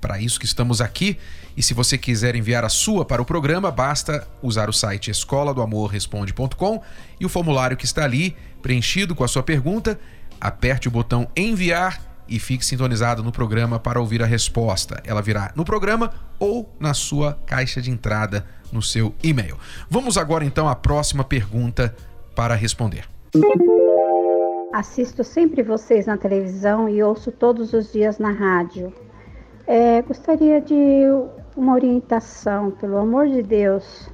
para isso que estamos aqui. E se você quiser enviar a sua para o programa, basta usar o site escola do amor responde.com e o formulário que está ali, preenchido com a sua pergunta, aperte o botão enviar e fique sintonizado no programa para ouvir a resposta. Ela virá no programa ou na sua caixa de entrada no seu e-mail. Vamos agora então à próxima pergunta para responder. Assisto sempre vocês na televisão e ouço todos os dias na rádio. É, gostaria de uma orientação, pelo amor de Deus.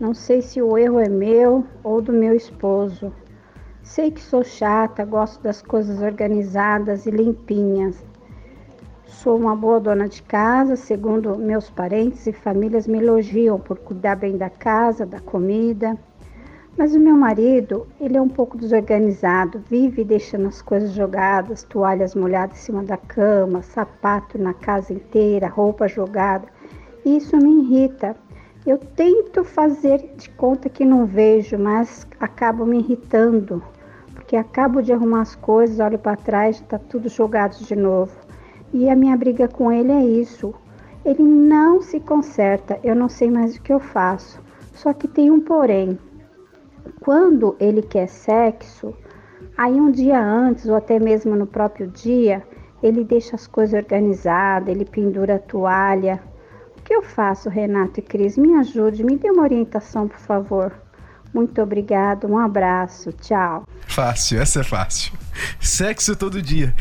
Não sei se o erro é meu ou do meu esposo. Sei que sou chata, gosto das coisas organizadas e limpinhas. Sou uma boa dona de casa, segundo meus parentes e famílias me elogiam por cuidar bem da casa, da comida. Mas o meu marido, ele é um pouco desorganizado, vive deixando as coisas jogadas, toalhas molhadas em cima da cama, sapato na casa inteira, roupa jogada. Isso me irrita. Eu tento fazer de conta que não vejo, mas acabo me irritando porque acabo de arrumar as coisas, olho para trás, está tudo jogado de novo. E a minha briga com ele é isso. Ele não se conserta, eu não sei mais o que eu faço. Só que tem um porém. Quando ele quer sexo, aí um dia antes ou até mesmo no próprio dia, ele deixa as coisas organizadas, ele pendura a toalha. O que eu faço, Renato e Cris? Me ajude, me dê uma orientação, por favor. Muito obrigado, um abraço, tchau. Fácil, essa é fácil. Sexo todo dia.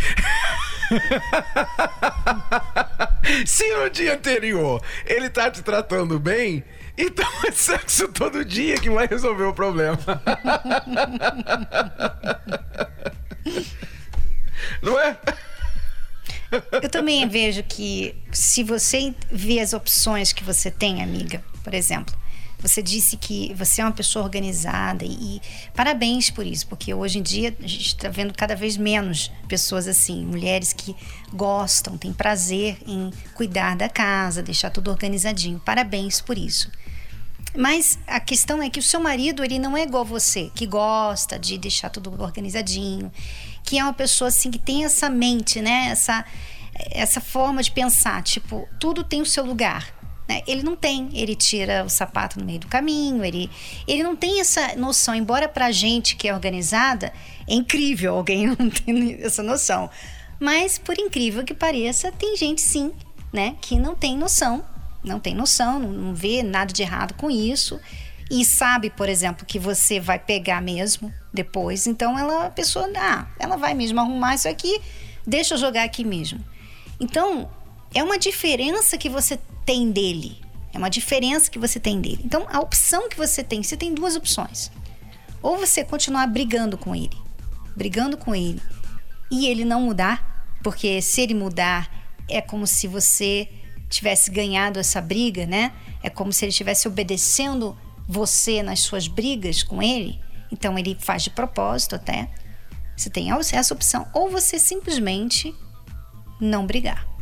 Se no dia anterior ele tá te tratando bem, então é sexo todo dia que vai resolver o problema. Não é? Eu também vejo que se você vê as opções que você tem, amiga, por exemplo, você disse que você é uma pessoa organizada e, e parabéns por isso, porque hoje em dia a gente está vendo cada vez menos pessoas assim, mulheres que gostam, têm prazer em cuidar da casa, deixar tudo organizadinho. Parabéns por isso. Mas a questão é que o seu marido, ele não é igual você, que gosta de deixar tudo organizadinho, que é uma pessoa assim que tem essa mente, né? Essa essa forma de pensar, tipo, tudo tem o seu lugar. Né? Ele não tem, ele tira o sapato no meio do caminho, ele, ele não tem essa noção. Embora para gente que é organizada, é incrível alguém não ter essa noção. Mas, por incrível que pareça, tem gente sim, né, que não tem noção, não tem noção, não, não vê nada de errado com isso e sabe, por exemplo, que você vai pegar mesmo depois. Então, ela, a pessoa, ah, ela vai mesmo arrumar isso aqui, deixa eu jogar aqui mesmo. Então, é uma diferença que você tem dele. É uma diferença que você tem dele. Então, a opção que você tem, você tem duas opções. Ou você continuar brigando com ele, brigando com ele, e ele não mudar, porque se ele mudar, é como se você tivesse ganhado essa briga, né? É como se ele estivesse obedecendo você nas suas brigas com ele. Então, ele faz de propósito até. Você tem essa opção. Ou você simplesmente não brigar.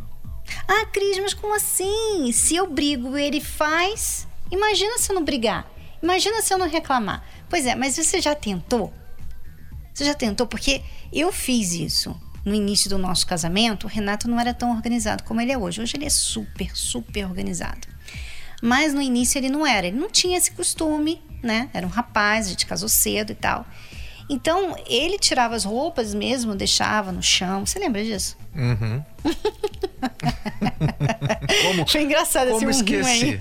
Ah, Cris, mas como assim? Se eu brigo, ele faz. Imagina se eu não brigar. Imagina se eu não reclamar. Pois é, mas você já tentou? Você já tentou? Porque eu fiz isso no início do nosso casamento. O Renato não era tão organizado como ele é hoje. Hoje ele é super, super organizado. Mas no início ele não era. Ele não tinha esse costume, né? Era um rapaz, a gente casou cedo e tal. Então, ele tirava as roupas mesmo, deixava no chão. Você lembra disso? Uhum. como, Foi engraçado como esse esqueci,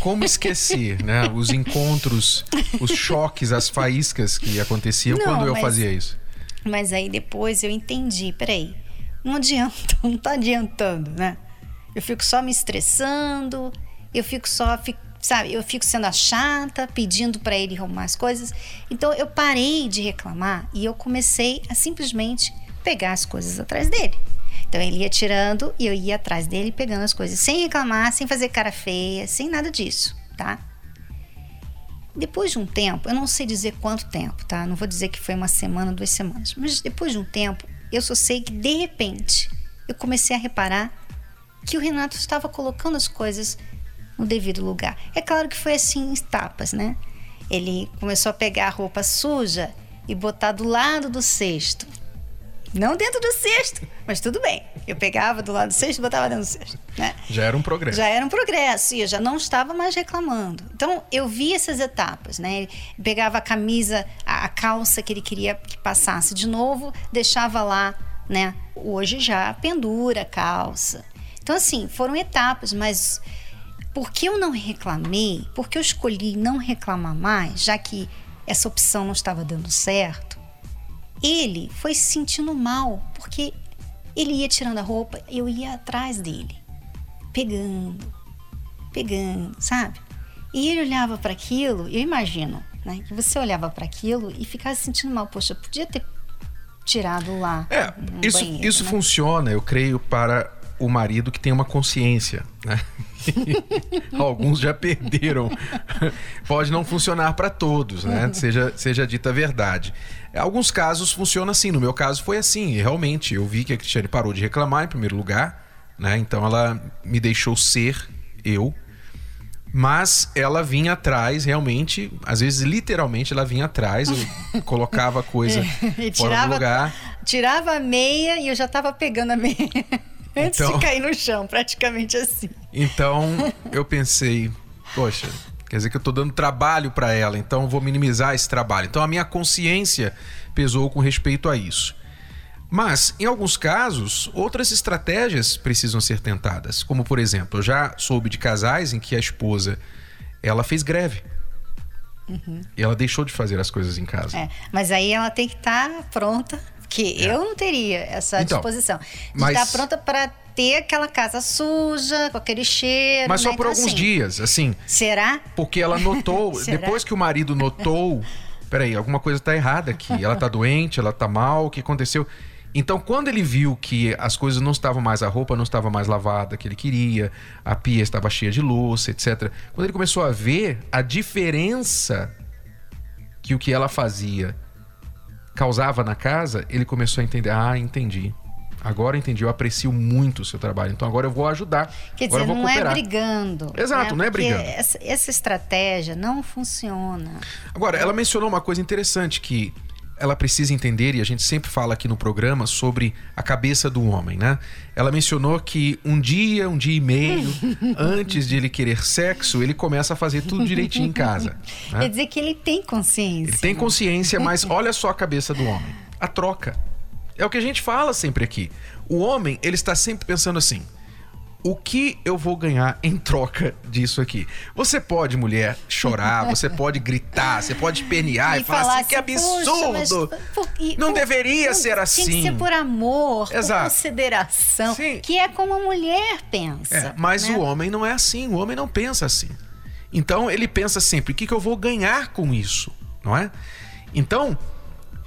Como esqueci, né? Os encontros, os choques, as faíscas que aconteciam Não, quando eu mas, fazia isso. Mas aí depois eu entendi, peraí, não adianta, não tá adiantando, né? Eu fico só me estressando, eu fico só, fico, sabe, eu fico sendo a chata, pedindo para ele arrumar as coisas. Então eu parei de reclamar e eu comecei a simplesmente pegar as coisas atrás dele. Então ele ia tirando e eu ia atrás dele pegando as coisas, sem reclamar, sem fazer cara feia, sem nada disso, tá? Depois de um tempo, eu não sei dizer quanto tempo, tá? Não vou dizer que foi uma semana, duas semanas, mas depois de um tempo, eu só sei que de repente eu comecei a reparar que o Renato estava colocando as coisas no devido lugar. É claro que foi assim em etapas, né? Ele começou a pegar a roupa suja e botar do lado do cesto. Não dentro do cesto, mas tudo bem. Eu pegava do lado do cesto e botava dentro do cesto. Né? Já era um progresso. Já era um progresso e eu já não estava mais reclamando. Então eu vi essas etapas, né? Ele pegava a camisa, a, a calça que ele queria que passasse de novo, deixava lá, né? Hoje já pendura a calça. Então assim, foram etapas, mas por que eu não reclamei? Porque eu escolhi não reclamar mais, já que essa opção não estava dando certo? ele foi se sentindo mal, porque ele ia tirando a roupa, eu ia atrás dele, pegando, pegando, sabe? E ele olhava para aquilo, eu imagino, né, que você olhava para aquilo e ficava se sentindo mal, poxa, podia ter tirado lá. É, isso, banheiro, isso né? funciona, eu creio, para o marido que tem uma consciência, né? Alguns já perderam. Pode não funcionar para todos, né? Seja, seja dita a verdade. Alguns casos funciona assim. No meu caso foi assim. Realmente, eu vi que a Cristiane parou de reclamar em primeiro lugar, né? Então ela me deixou ser eu. Mas ela vinha atrás, realmente, às vezes literalmente ela vinha atrás, eu colocava a coisa é, fora tirava, do lugar. Tirava a meia e eu já estava pegando a meia. Antes então, de cair no chão, praticamente assim. Então eu pensei, poxa, quer dizer que eu estou dando trabalho para ela, então eu vou minimizar esse trabalho. Então a minha consciência pesou com respeito a isso. Mas, em alguns casos, outras estratégias precisam ser tentadas. Como, por exemplo, eu já soube de casais em que a esposa ela fez greve. Uhum. E ela deixou de fazer as coisas em casa. É, mas aí ela tem que estar tá pronta que é. eu não teria essa então, disposição. De mas... estar pronta para ter aquela casa suja, com aquele cheiro. Mas né? só por então, alguns assim, dias, assim. Será? Porque ela notou, depois que o marido notou, peraí, alguma coisa está errada aqui. Ela está doente, ela está mal, o que aconteceu? Então, quando ele viu que as coisas não estavam mais, a roupa não estava mais lavada que ele queria, a pia estava cheia de louça, etc. Quando ele começou a ver a diferença que o que ela fazia causava na casa, ele começou a entender: ah, entendi. Agora entendi, eu aprecio muito o seu trabalho, então agora eu vou ajudar. Quer agora dizer, não cooperar. é brigando. Exato, né? não é brigando. Essa, essa estratégia não funciona. Agora, ela mencionou uma coisa interessante que ela precisa entender, e a gente sempre fala aqui no programa sobre a cabeça do homem, né? Ela mencionou que um dia, um dia e meio antes de ele querer sexo, ele começa a fazer tudo direitinho em casa. Né? Quer dizer que ele tem consciência. Ele tem consciência, mas olha só a cabeça do homem. A troca. É o que a gente fala sempre aqui. O homem, ele está sempre pensando assim: o que eu vou ganhar em troca disso aqui? Você pode, mulher, chorar, você pode gritar, você pode pernear e, e falar assim, que absurdo! Por, não por, deveria por, ser assim. Tem que ser por amor, Exato. por consideração, Sim. que é como a mulher pensa. É, mas né? o homem não é assim, o homem não pensa assim. Então ele pensa sempre, o que, que eu vou ganhar com isso? Não é? Então,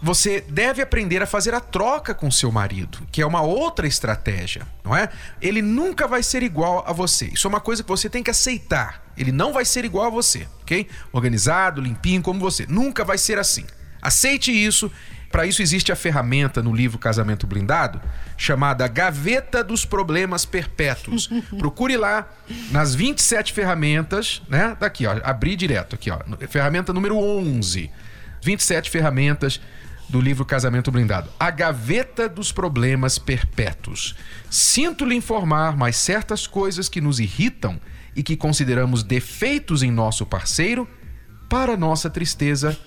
você deve aprender a fazer a troca com seu marido, que é uma outra estratégia, não é? Ele nunca vai ser igual a você. Isso é uma coisa que você tem que aceitar. Ele não vai ser igual a você, ok? Organizado, limpinho como você. Nunca vai ser assim. Aceite isso. Para isso existe a ferramenta no livro Casamento Blindado, chamada Gaveta dos Problemas Perpétuos. Procure lá nas 27 ferramentas, né? Daqui, ó, abrir direto aqui, ó. Ferramenta número 11. 27 ferramentas do livro Casamento Blindado. A gaveta dos problemas perpétuos. Sinto lhe informar, mas certas coisas que nos irritam e que consideramos defeitos em nosso parceiro, para nossa tristeza,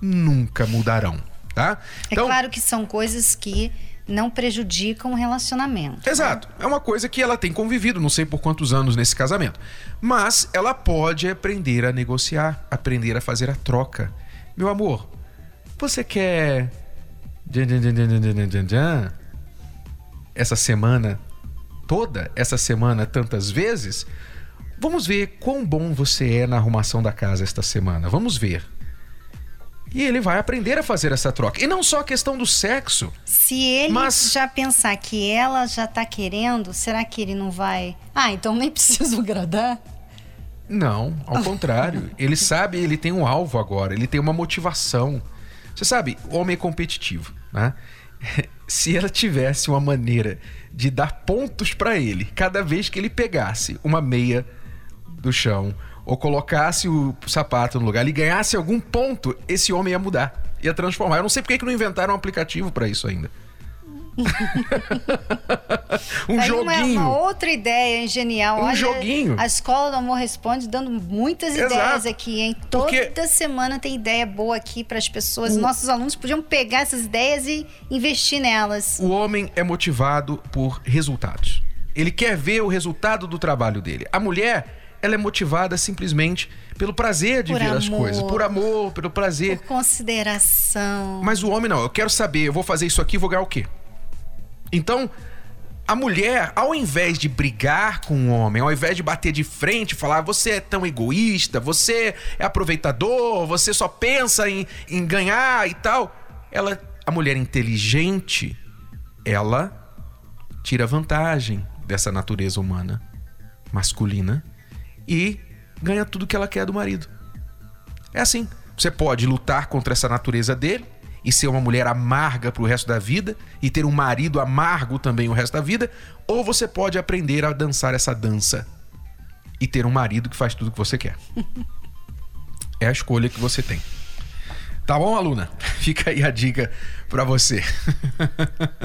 nunca mudarão. Tá? É então, é claro que são coisas que não prejudicam o relacionamento. Né? Exato. Né? É uma coisa que ela tem convivido, não sei por quantos anos nesse casamento. Mas ela pode aprender a negociar, aprender a fazer a troca. Meu amor, você quer. Essa semana toda, essa semana tantas vezes? Vamos ver quão bom você é na arrumação da casa esta semana. Vamos ver. E ele vai aprender a fazer essa troca. E não só a questão do sexo. Se ele Mas- já pensar que ela já tá querendo, será que ele não vai? Ah, então nem preciso agradar? Não, ao contrário. Ele sabe, ele tem um alvo agora, ele tem uma motivação. Você sabe, o homem é competitivo, né? Se ela tivesse uma maneira de dar pontos pra ele cada vez que ele pegasse uma meia do chão ou colocasse o sapato no lugar, ele ganhasse algum ponto, esse homem ia mudar, ia transformar. Eu não sei por que não inventaram um aplicativo pra isso ainda. um uma- joguinho. Uma, outra ideia genial. Um Olha, joguinho. A Escola do Amor Responde dando muitas Exato. ideias aqui, hein? Toda Porque- semana tem ideia boa aqui para as pessoas. Nossos alunos podiam pegar essas ideias e investir nelas. O homem é motivado por resultados. Ele quer ver o resultado do trabalho dele. A mulher, ela é motivada simplesmente pelo prazer de Por ver as amor. coisas, por amor, pelo prazer. Por consideração. Mas o homem não, eu quero saber, eu vou fazer isso aqui, vou ganhar o quê? Então, a mulher, ao invés de brigar com o homem, ao invés de bater de frente, falar você é tão egoísta, você é aproveitador, você só pensa em, em ganhar e tal, ela, a mulher inteligente, ela tira vantagem dessa natureza humana masculina e ganha tudo que ela quer do marido. É assim. Você pode lutar contra essa natureza dele e ser uma mulher amarga pro resto da vida e ter um marido amargo também o resto da vida, ou você pode aprender a dançar essa dança e ter um marido que faz tudo que você quer. É a escolha que você tem. Tá bom, aluna? Fica aí a dica pra você.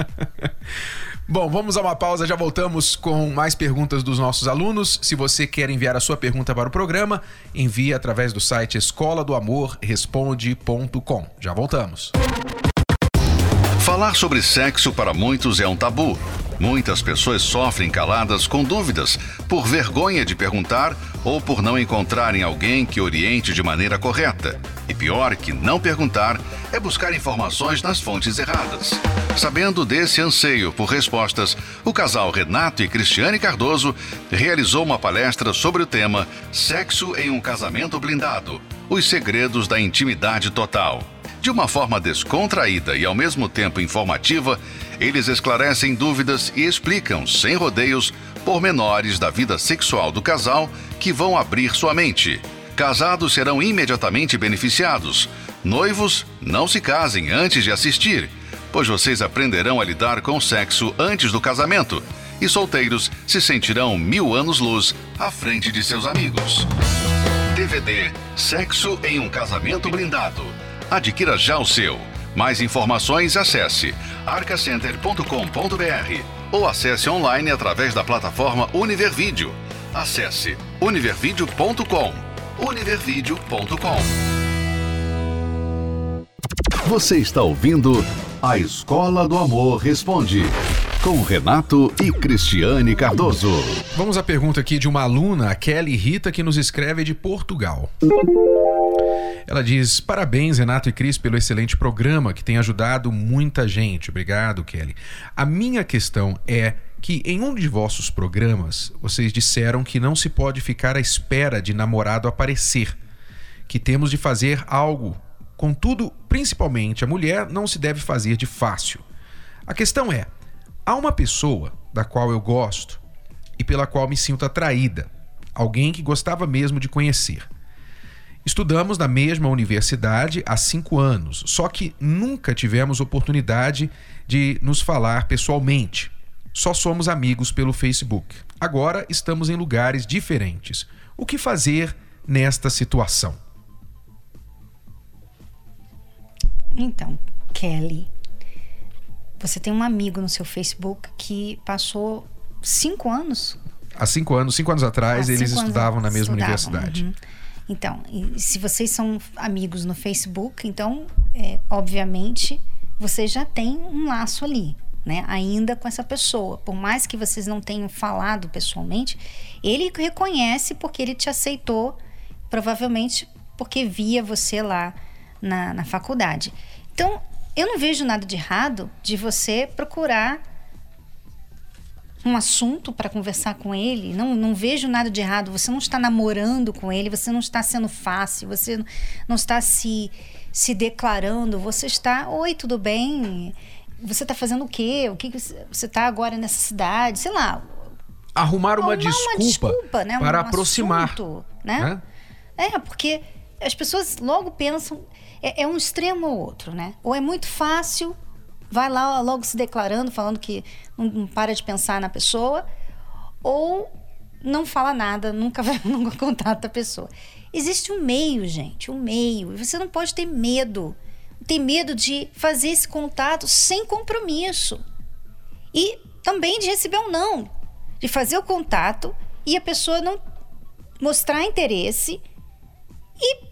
Bom, vamos a uma pausa, já voltamos com mais perguntas dos nossos alunos. Se você quer enviar a sua pergunta para o programa, envie através do site escola do amor responde.com. Já voltamos. Falar sobre sexo para muitos é um tabu. Muitas pessoas sofrem caladas com dúvidas, por vergonha de perguntar ou por não encontrarem alguém que oriente de maneira correta. Pior que não perguntar é buscar informações nas fontes erradas. Sabendo desse anseio por respostas, o casal Renato e Cristiane Cardoso realizou uma palestra sobre o tema Sexo em um casamento blindado: Os segredos da intimidade total. De uma forma descontraída e ao mesmo tempo informativa, eles esclarecem dúvidas e explicam, sem rodeios, pormenores da vida sexual do casal que vão abrir sua mente. Casados serão imediatamente beneficiados. Noivos, não se casem antes de assistir, pois vocês aprenderão a lidar com o sexo antes do casamento. E solteiros se sentirão mil anos-luz à frente de seus amigos. DVD Sexo em um Casamento Blindado. Adquira já o seu. Mais informações acesse arcacenter.com.br ou acesse online através da plataforma Univervídeo. Acesse univervideo.com. univervideo.com. Você está ouvindo A Escola do Amor Responde, com Renato e Cristiane Cardoso. Vamos à pergunta aqui de uma aluna, a Kelly Rita, que nos escreve de Portugal. Ela diz: Parabéns, Renato e Cris, pelo excelente programa que tem ajudado muita gente. Obrigado, Kelly. A minha questão é que em um de vossos programas vocês disseram que não se pode ficar à espera de namorado aparecer, que temos de fazer algo. Contudo, principalmente a mulher não se deve fazer de fácil. A questão é: há uma pessoa da qual eu gosto e pela qual me sinto atraída, alguém que gostava mesmo de conhecer. Estudamos na mesma universidade há cinco anos, só que nunca tivemos oportunidade de nos falar pessoalmente. Só somos amigos pelo Facebook. Agora estamos em lugares diferentes. O que fazer nesta situação? Então, Kelly, você tem um amigo no seu Facebook que passou cinco anos Há cinco anos, cinco anos atrás, eles anos estudavam na mesma estudavam, universidade. uhum. Então, se vocês são amigos no Facebook, então, é, obviamente, vocês já têm um laço ali, né? Ainda com essa pessoa. Por mais que vocês não tenham falado pessoalmente, ele reconhece porque ele te aceitou, provavelmente porque via você lá na, na faculdade. Então, eu não vejo nada de errado de você procurar um assunto para conversar com ele. Não, não vejo nada de errado. Você não está namorando com ele, você não está sendo fácil, você não está se se declarando, você está, oi, tudo bem? Você está fazendo o quê? O que você está agora nessa cidade? Sei lá. Arrumar uma Arrumar desculpa, uma desculpa, né? para Um aproximar. assunto, né? né? É, porque as pessoas logo pensam. É, é um extremo ou outro, né? Ou é muito fácil, vai lá logo se declarando, falando que não, para de pensar na pessoa, ou não fala nada, nunca vai, nunca contata a pessoa. Existe um meio, gente, um meio. E você não pode ter medo. Ter medo de fazer esse contato sem compromisso. E também de receber um não. De fazer o contato e a pessoa não mostrar interesse e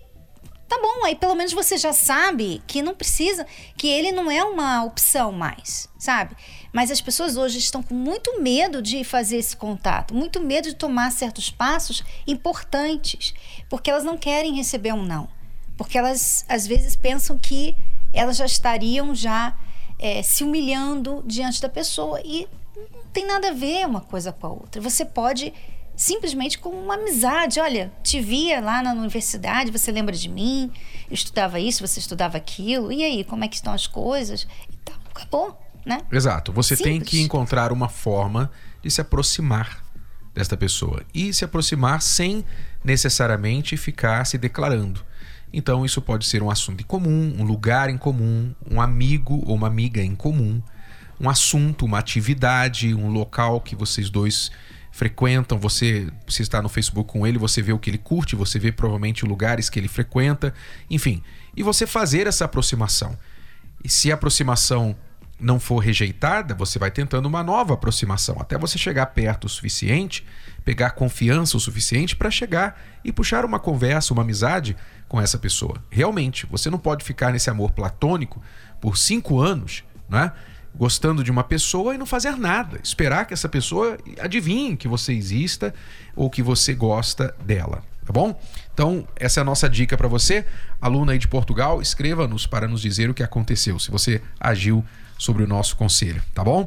tá bom, aí pelo menos você já sabe que não precisa, que ele não é uma opção mais, sabe? Mas as pessoas hoje estão com muito medo de fazer esse contato, muito medo de tomar certos passos importantes, porque elas não querem receber um não. Porque elas às vezes pensam que elas já estariam já é, se humilhando diante da pessoa e não tem nada a ver uma coisa com a outra. Você pode simplesmente como uma amizade. Olha, te via lá na universidade, você lembra de mim? Eu estudava isso, você estudava aquilo. E aí, como é que estão as coisas? Então, acabou, né? Exato. Você tem Simples. que encontrar uma forma de se aproximar desta pessoa e se aproximar sem necessariamente ficar se declarando. Então, isso pode ser um assunto em comum, um lugar em comum, um amigo ou uma amiga em comum, um assunto, uma atividade, um local que vocês dois frequentam. Você, se está no Facebook com ele, você vê o que ele curte, você vê provavelmente lugares que ele frequenta, enfim. E você fazer essa aproximação. E se a aproximação não for rejeitada, você vai tentando uma nova aproximação, até você chegar perto o suficiente, pegar confiança o suficiente para chegar e puxar uma conversa, uma amizade com essa pessoa. Realmente, você não pode ficar nesse amor platônico por cinco anos, né? Gostando de uma pessoa e não fazer nada. Esperar que essa pessoa adivinhe que você exista ou que você gosta dela. Tá bom? Então, essa é a nossa dica para você. Aluna aí de Portugal, escreva-nos para nos dizer o que aconteceu, se você agiu sobre o nosso conselho, tá bom?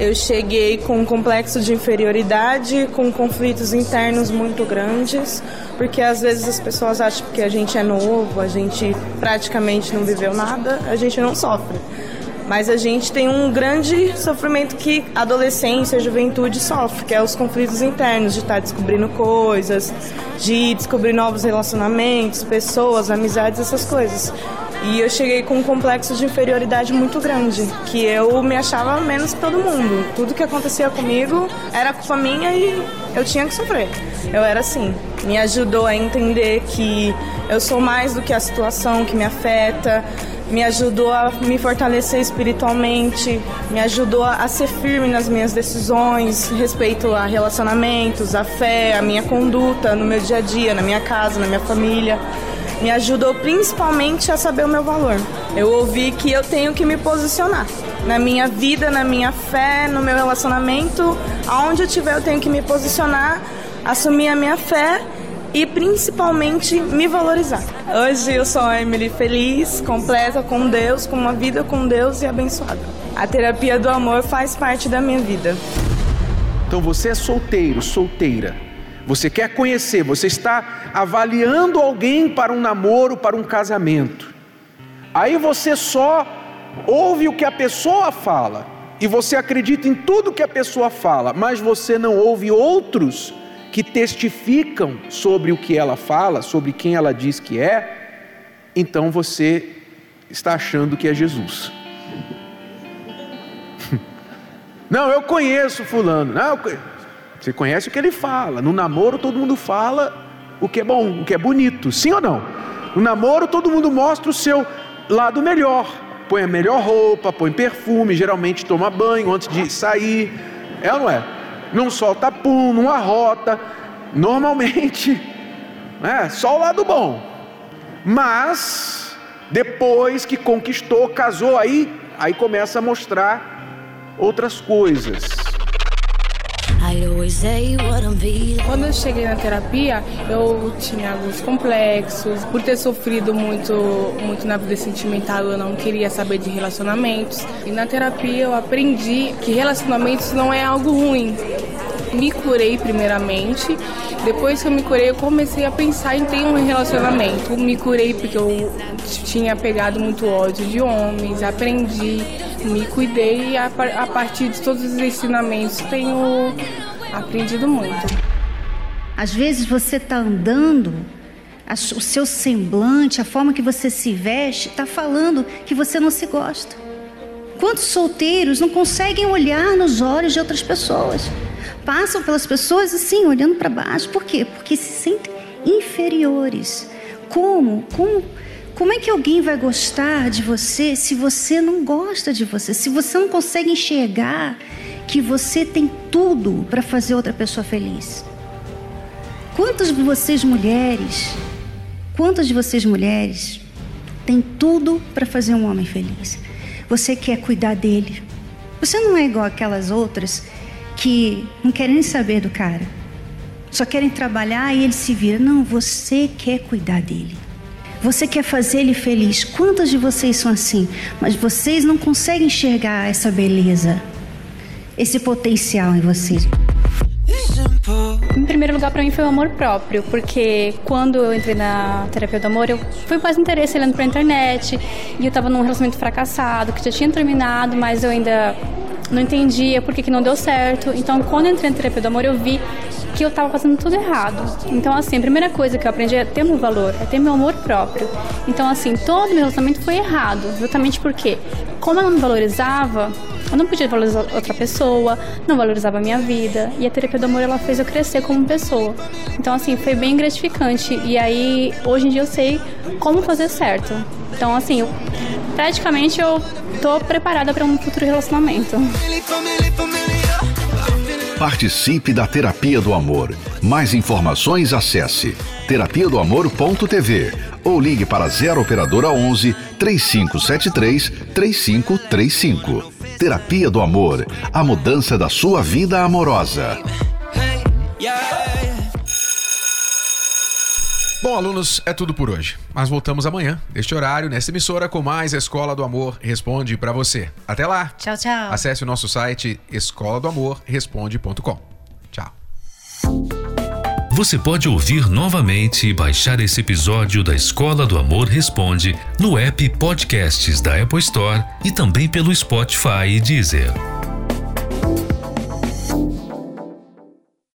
Eu cheguei com um complexo de inferioridade, com conflitos internos muito grandes, porque às vezes as pessoas acham que a gente é novo, a gente praticamente não viveu nada, a gente não sofre. Mas a gente tem um grande sofrimento que adolescência, a juventude sofre, que é os conflitos internos, de estar descobrindo coisas, de descobrir novos relacionamentos, pessoas, amizades, essas coisas. E eu cheguei com um complexo de inferioridade muito grande, que eu me achava menos que todo mundo. Tudo que acontecia comigo era culpa minha e eu tinha que sofrer. Eu era assim. Me ajudou a entender que eu sou mais do que a situação que me afeta, me ajudou a me fortalecer espiritualmente, me ajudou a ser firme nas minhas decisões, respeito a relacionamentos, a fé, a minha conduta no meu dia a dia, na minha casa, na minha família. Me ajudou principalmente a saber o meu valor. Eu ouvi que eu tenho que me posicionar na minha vida, na minha fé, no meu relacionamento, aonde eu estiver eu tenho que me posicionar, assumir a minha fé e principalmente me valorizar. Hoje eu sou a Emily feliz, completa com Deus, com uma vida com Deus e abençoada. A terapia do amor faz parte da minha vida. Então você é solteiro, solteira. Você quer conhecer, você está avaliando alguém para um namoro, para um casamento. Aí você só ouve o que a pessoa fala e você acredita em tudo que a pessoa fala, mas você não ouve outros que testificam sobre o que ela fala, sobre quem ela diz que é, então você está achando que é Jesus. Não, eu conheço fulano. Não. Você conhece o que ele fala. No namoro todo mundo fala o que é bom, o que é bonito. Sim ou não? No namoro todo mundo mostra o seu lado melhor. Põe a melhor roupa, põe perfume, geralmente toma banho antes de sair. É ou não é? Não solta pum, não arrota. Normalmente, é só o lado bom. Mas depois que conquistou, casou aí, aí começa a mostrar outras coisas. Quando eu cheguei na terapia, eu tinha alguns complexos. Por ter sofrido muito, muito na vida sentimental, eu não queria saber de relacionamentos. E na terapia eu aprendi que relacionamentos não é algo ruim. me curei primeiramente. Depois que eu me curei, eu comecei a pensar em ter um relacionamento. Me curei porque eu tinha pegado muito ódio de homens, aprendi, me cuidei e a, a partir de todos os ensinamentos tenho aprendido muito. Às vezes você está andando o seu semblante, a forma que você se veste, está falando que você não se gosta. Quantos solteiros não conseguem olhar nos olhos de outras pessoas? Passam pelas pessoas assim, olhando para baixo. Por quê? Porque se sentem inferiores. Como? Como? Como é que alguém vai gostar de você se você não gosta de você? Se você não consegue enxergar que você tem tudo para fazer outra pessoa feliz? Quantas de vocês mulheres Quantas de vocês mulheres têm tudo para fazer um homem feliz? Você quer cuidar dele. Você não é igual aquelas outras que não querem nem saber do cara. Só querem trabalhar e ele se vira. Não, você quer cuidar dele. Você quer fazer ele feliz. Quantas de vocês são assim? Mas vocês não conseguem enxergar essa beleza, esse potencial em vocês. Em primeiro lugar, para mim foi o amor próprio, porque quando eu entrei na terapia do amor, eu fui mais interesse olhando pra internet e eu tava num relacionamento fracassado, que já tinha terminado, mas eu ainda não entendia por que, que não deu certo. Então, quando eu entrei na terapia do amor, eu vi que eu estava fazendo tudo errado. Então, assim, a primeira coisa que eu aprendi é ter meu valor, é ter meu amor próprio. Então, assim, todo meu relacionamento foi errado, exatamente porque, como eu não me valorizava, eu não podia valorizar outra pessoa, não valorizava a minha vida. E a terapia do amor ela fez eu crescer como pessoa. Então, assim, foi bem gratificante. E aí, hoje em dia eu sei como fazer certo. Então, assim, eu, praticamente eu tô preparada para um futuro relacionamento. Participe da Terapia do Amor. Mais informações acesse terapia do amor.tv ou ligue para 0 operadora 11 3573 3535. Terapia do Amor, a mudança da sua vida amorosa. Bom, alunos, é tudo por hoje. Mas voltamos amanhã, neste horário, nesta emissora, com mais Escola do Amor Responde para você. Até lá! Tchau, tchau. Acesse o nosso site escola do amor responde.com. Tchau. Você pode ouvir novamente e baixar esse episódio da Escola do Amor Responde no app Podcasts da Apple Store e também pelo Spotify e Deezer.